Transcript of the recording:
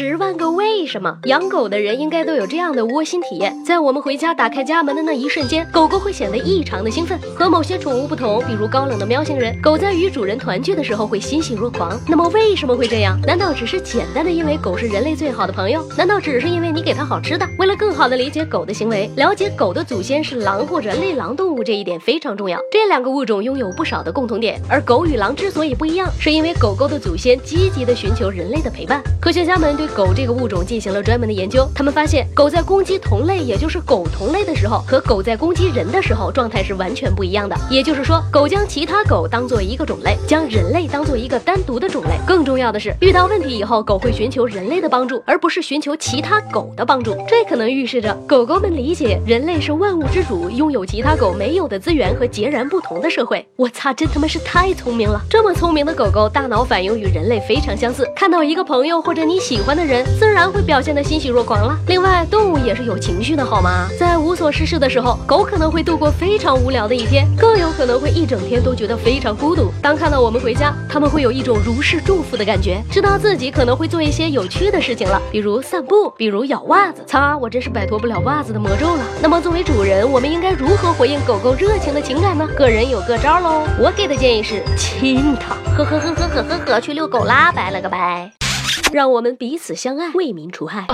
十万个为什么，养狗的人应该都有这样的窝心体验：在我们回家打开家门的那一瞬间，狗狗会显得异常的兴奋。和某些宠物不同，比如高冷的喵星人，狗在与主人团聚的时候会欣喜若狂。那么为什么会这样？难道只是简单的因为狗是人类最好的朋友？难道只是因为你给它好吃的？为了更好的理解狗的行为，了解狗的祖先是狼或者类狼动物这一点非常重要。这两个物种拥有不少的共同点，而狗与狼之所以不一样，是因为狗狗的祖先积极的寻求人类的陪伴。科学家们对狗这个物种进行了专门的研究，他们发现狗在攻击同类，也就是狗同类的时候，和狗在攻击人的时候状态是完全不一样的。也就是说，狗将其他狗当做一个种类，将人类当做一个单独的种类。更重要的是，遇到问题以后，狗会寻求人类的帮助，而不是寻求其他狗的帮助。这可能预示着狗狗们理解人类是万物之主，拥有其他狗没有的资源和截然不同的社会。我擦，真他妈是太聪明了！这么聪明的狗狗，大脑反应与人类非常相似，看到一个朋友或者你喜欢的人，自然。会表现得欣喜若狂了。另外，动物也是有情绪的，好吗？在无所事事的时候，狗可能会度过非常无聊的一天，更有可能会一整天都觉得非常孤独。当看到我们回家，他们会有一种如释重负的感觉，知道自己可能会做一些有趣的事情了，比如散步，比如咬袜子。擦，我真是摆脱不了袜子的魔咒了。那么，作为主人，我们应该如何回应狗狗热情的情感呢？个人有个招喽。我给的建议是亲它。呵呵呵呵呵呵呵，去遛狗啦，拜了个拜。让我们彼此相爱，为民除害。